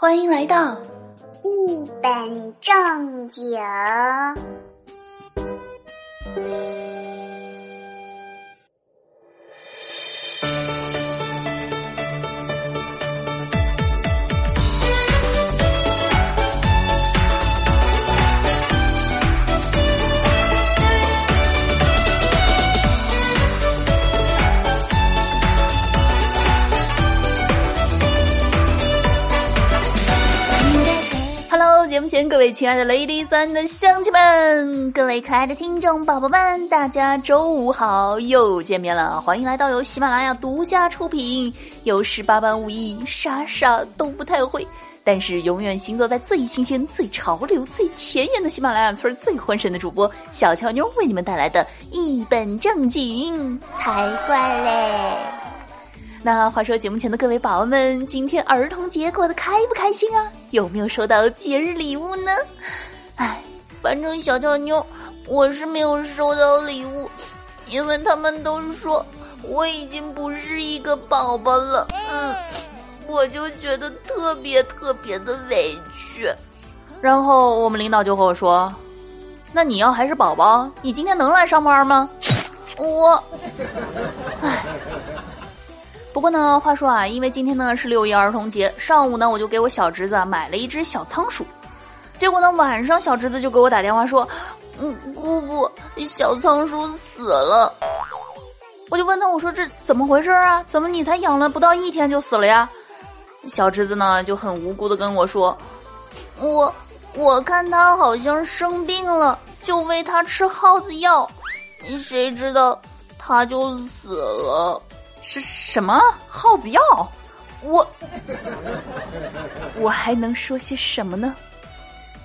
欢迎来到一本正经。各位亲爱的 ladies and 乡亲们，各位可爱的听众宝宝们，大家周五好，又见面了，欢迎来到由喜马拉雅独家出品，有十八般武艺，啥啥都不太会，但是永远行走在最新鲜、最潮流、最前沿的喜马拉雅村最欢神的主播小乔妞为你们带来的一本正经才怪嘞！那话说，节目前的各位宝宝们，今天儿童节过得开不开心啊？有没有收到节日礼物呢？哎，反正小乔妞我是没有收到礼物，因为他们都说我已经不是一个宝宝了。嗯，我就觉得特别特别的委屈。然后我们领导就和我说：“那你要还是宝宝，你今天能来上班吗？”我，唉。不过呢，话说啊，因为今天呢是六一儿童节，上午呢我就给我小侄子买了一只小仓鼠，结果呢晚上小侄子就给我打电话说：“嗯，姑姑，小仓鼠死了。”我就问他，我说这怎么回事啊？怎么你才养了不到一天就死了呀？小侄子呢就很无辜的跟我说：“我我看他好像生病了，就喂他吃耗子药，谁知道他就死了。”是什么耗子药？我我还能说些什么呢？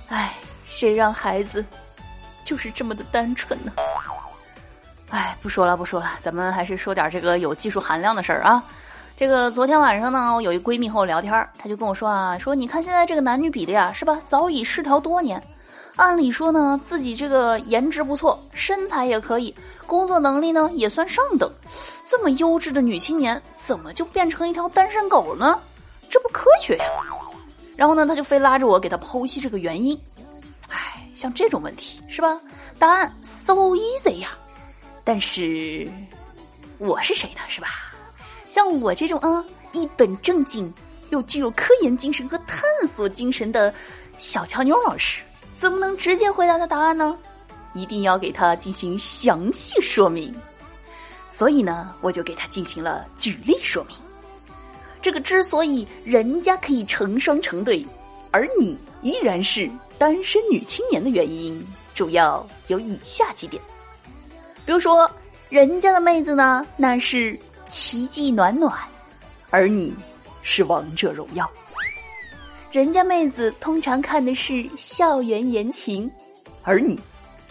唉，谁让孩子就是这么的单纯呢？唉，不说了不说了，咱们还是说点这个有技术含量的事儿啊。这个昨天晚上呢，我有一闺蜜和我聊天，她就跟我说啊，说你看现在这个男女比例啊，是吧？早已失调多年。按理说呢，自己这个颜值不错，身材也可以，工作能力呢也算上等，这么优质的女青年，怎么就变成一条单身狗了呢？这不科学呀！然后呢，他就非拉着我给他剖析这个原因。唉，像这种问题是吧？答案 so easy 呀！但是我是谁呢？是吧？像我这种啊，一本正经又具有科研精神和探索精神的小乔妞老师。怎么能直接回答他答案呢？一定要给他进行详细说明。所以呢，我就给他进行了举例说明。这个之所以人家可以成双成对，而你依然是单身女青年的原因，主要有以下几点。比如说，人家的妹子呢，那是奇迹暖暖，而你是王者荣耀。人家妹子通常看的是校园言情，而你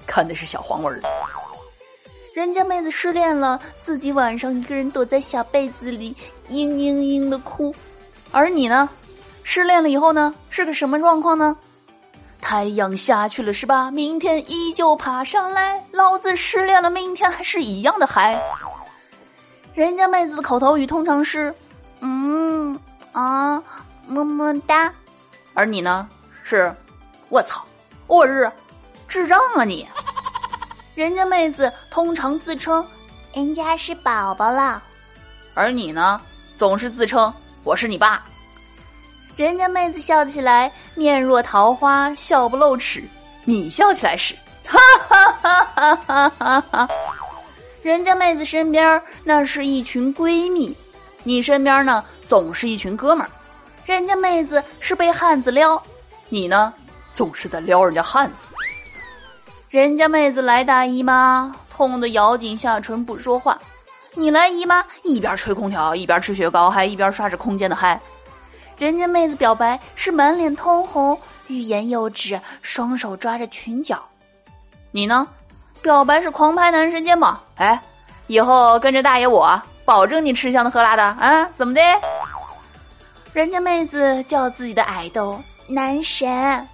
看的是小黄文。人家妹子失恋了，自己晚上一个人躲在小被子里嘤嘤嘤的哭，而你呢，失恋了以后呢，是个什么状况呢？太阳下去了是吧？明天依旧爬上来，老子失恋了，明天还是一样的嗨。人家妹子的口头语通常是，嗯啊，么么哒。而你呢？是，我操，我日，智障啊你！人家妹子通常自称人家是宝宝了，而你呢，总是自称我是你爸。人家妹子笑起来面若桃花，笑不露齿；你笑起来时，哈哈哈哈哈哈哈！人家妹子身边那是一群闺蜜，你身边呢总是一群哥们儿。人家妹子是被汉子撩，你呢，总是在撩人家汉子。人家妹子来大姨妈，痛得咬紧下唇不说话，你来姨妈一边吹空调一边吃雪糕，还一边刷着空间的嗨。人家妹子表白是满脸通红，欲言又止，双手抓着裙角，你呢，表白是狂拍男神肩膀，哎，以后跟着大爷我，保证你吃香的喝辣的啊，怎么的？人家妹子叫自己的矮豆男神，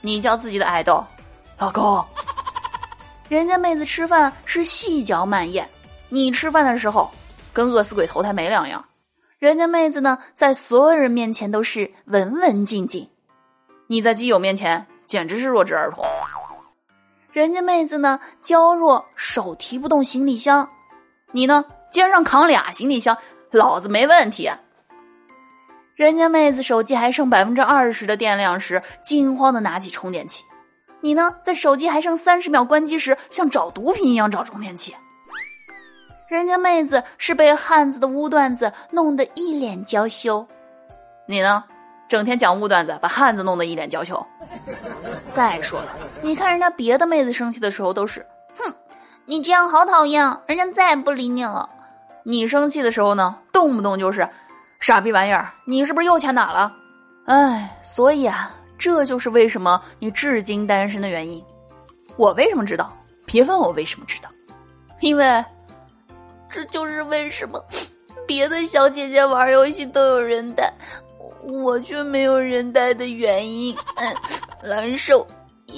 你叫自己的矮豆老公。人家妹子吃饭是细嚼慢咽，你吃饭的时候跟饿死鬼投胎没两样。人家妹子呢，在所有人面前都是文文静静，你在基友面前简直是弱智儿童。人家妹子呢，娇弱，手提不动行李箱，你呢，肩上扛俩行李箱，老子没问题。人家妹子手机还剩百分之二十的电量时，惊慌的拿起充电器。你呢，在手机还剩三十秒关机时，像找毒品一样找充电器。人家妹子是被汉子的污段子弄得一脸娇羞，你呢，整天讲污段子，把汉子弄得一脸娇羞。再说了，你看人家别的妹子生气的时候都是，哼，你这样好讨厌，人家再也不理你了。你生气的时候呢，动不动就是。傻逼玩意儿，你是不是又欠打了？哎，所以啊，这就是为什么你至今单身的原因。我为什么知道？别问我为什么知道，因为这就是为什么别的小姐姐玩游戏都有人带，我却没有人带的原因。嗯，难受，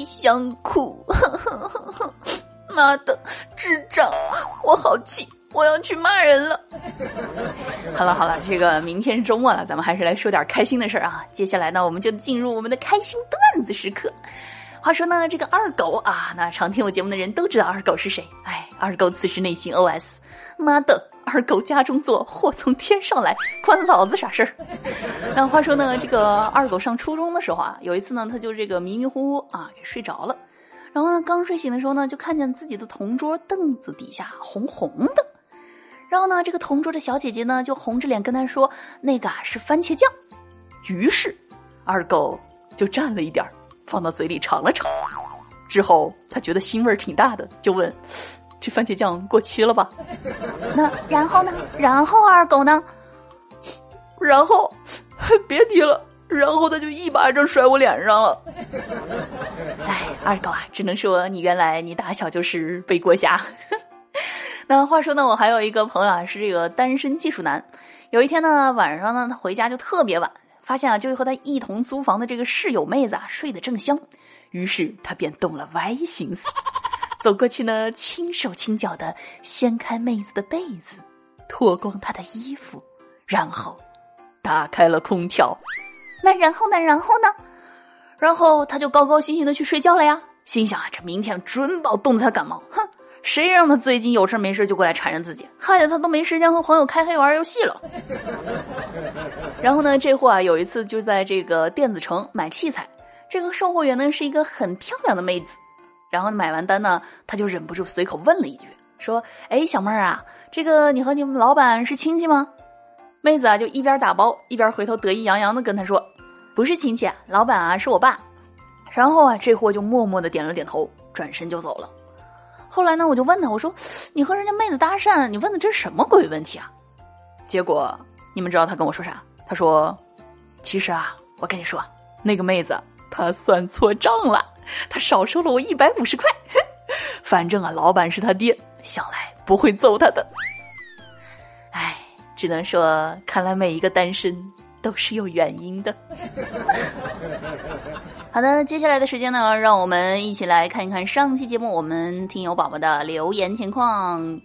想哭。妈的，智障！我好气。我要去骂人了。好了好了，这个明天是周末了，咱们还是来说点开心的事儿啊。接下来呢，我们就进入我们的开心段子时刻。话说呢，这个二狗啊，那常听我节目的人都知道二狗是谁。哎，二狗此时内心 OS：妈的，二狗家中坐，祸从天上来，关老子啥事儿？那话说呢，这个二狗上初中的时候啊，有一次呢，他就这个迷迷糊糊啊，给睡着了。然后呢，刚睡醒的时候呢，就看见自己的同桌凳子底下红红的。然后呢，这个同桌的小姐姐呢，就红着脸跟他说：“那个啊是番茄酱。”于是，二狗就蘸了一点放到嘴里尝了尝。之后他觉得腥味儿挺大的，就问：“这番茄酱过期了吧？”那然后呢？然后二狗呢？然后别提了。然后他就一巴掌甩我脸上了。哎，二狗啊，只能说你原来你打小就是背锅侠。那话说呢，我还有一个朋友啊，是这个单身技术男。有一天呢，晚上呢，他回家就特别晚，发现啊，就和他一同租房的这个室友妹子啊睡得正香，于是他便动了歪心思，走过去呢，轻手轻脚的掀开妹子的被子，脱光她的衣服，然后打开了空调。那然后呢？然后呢？然后他就高高兴兴的去睡觉了呀，心想啊，这明天准保冻得他感冒，哼。谁让他最近有事没事就过来缠着自己，害得他都没时间和朋友开黑玩游戏了。然后呢，这货啊有一次就在这个电子城买器材，这个售货员呢是一个很漂亮的妹子。然后买完单呢，他就忍不住随口问了一句，说：“哎，小妹儿啊，这个你和你们老板是亲戚吗？”妹子啊就一边打包一边回头得意洋洋的跟他说：“不是亲戚，老板啊是我爸。”然后啊这货就默默的点了点头，转身就走了。后来呢，我就问他，我说：“你和人家妹子搭讪，你问的这是什么鬼问题啊？”结果你们知道他跟我说啥？他说：“其实啊，我跟你说，那个妹子她算错账了，她少收了我一百五十块。反正啊，老板是他爹，想来不会揍他的。哎，只能说，看来每一个单身。”都是有原因的。好的，接下来的时间呢，让我们一起来看一看上期节目我们听友宝宝的留言情况。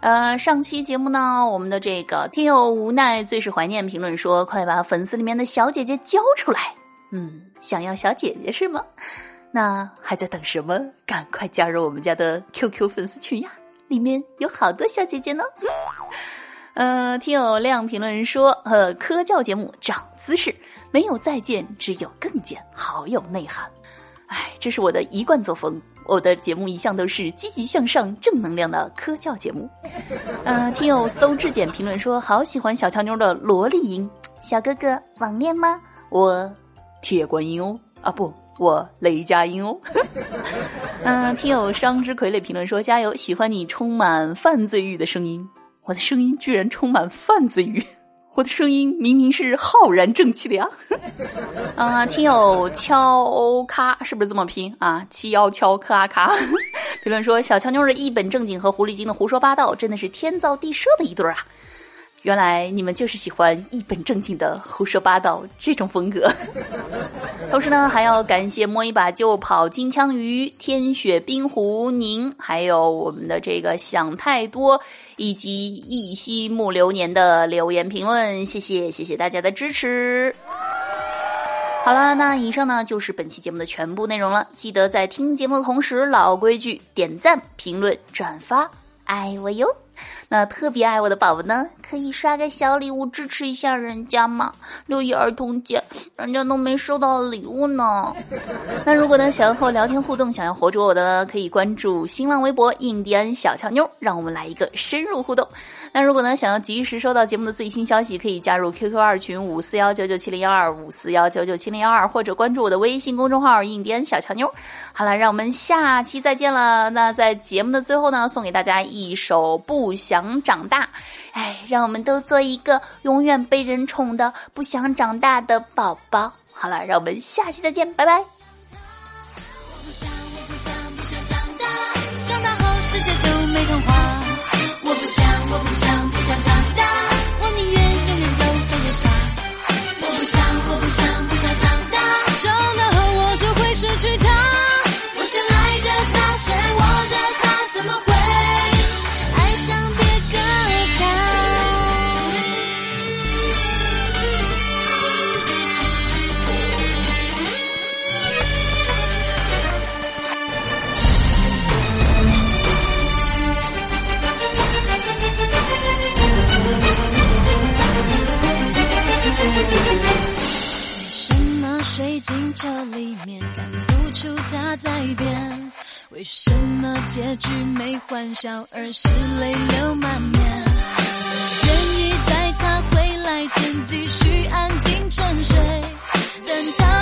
呃，上期节目呢，我们的这个听友无奈最是怀念评论说：“快把粉丝里面的小姐姐交出来！”嗯，想要小姐姐是吗？那还在等什么？赶快加入我们家的 QQ 粉丝群呀，里面有好多小姐姐呢。呃，听友亮评论说，呃，科教节目长姿势，没有再见，只有更见，好有内涵。哎，这是我的一贯作风，我的节目一向都是积极向上、正能量的科教节目。呃，听友搜质检评论说，好喜欢小乔妞的萝莉音，小哥哥网恋吗？我铁观音哦，啊不，我雷佳音哦。嗯，听友双之傀儡评论说，加油，喜欢你充满犯罪欲的声音。我的声音居然充满贩子语，我的声音明明是浩然正气的呀！啊，听友敲咔是不是这么拼啊？七幺敲咔咔，评论说小乔妞的一本正经和狐狸精的胡说八道，真的是天造地设的一对儿啊！原来你们就是喜欢一本正经的胡说八道这种风格。同时呢，还要感谢摸一把就跑金枪鱼、天雪冰湖宁，还有我们的这个想太多以及一夕木流年的留言评论，谢谢谢谢大家的支持。好了，那以上呢就是本期节目的全部内容了。记得在听节目的同时，老规矩，点赞、评论、转发，爱我哟。那特别爱我的宝宝呢，可以刷个小礼物支持一下人家吗？六一儿童节，人家都没收到礼物呢。那如果呢想要和我聊天互动，想要活捉我的，可以关注新浪微博“印第安小乔妞”，让我们来一个深入互动。那如果呢想要及时收到节目的最新消息，可以加入 QQ 二群五四幺九九七零幺二五四幺九九七零幺二，或者关注我的微信公众号“印第安小乔妞”。好了，让我们下期再见了。那在节目的最后呢，送给大家一首《不想长大》。哎，让我们都做一个永远被人宠的、不想长大的宝宝。好了，让我们下期再见，拜拜。不出他在变，为什么结局没欢笑，而是泪流满面？愿意在他回来前继续安静沉睡，等他。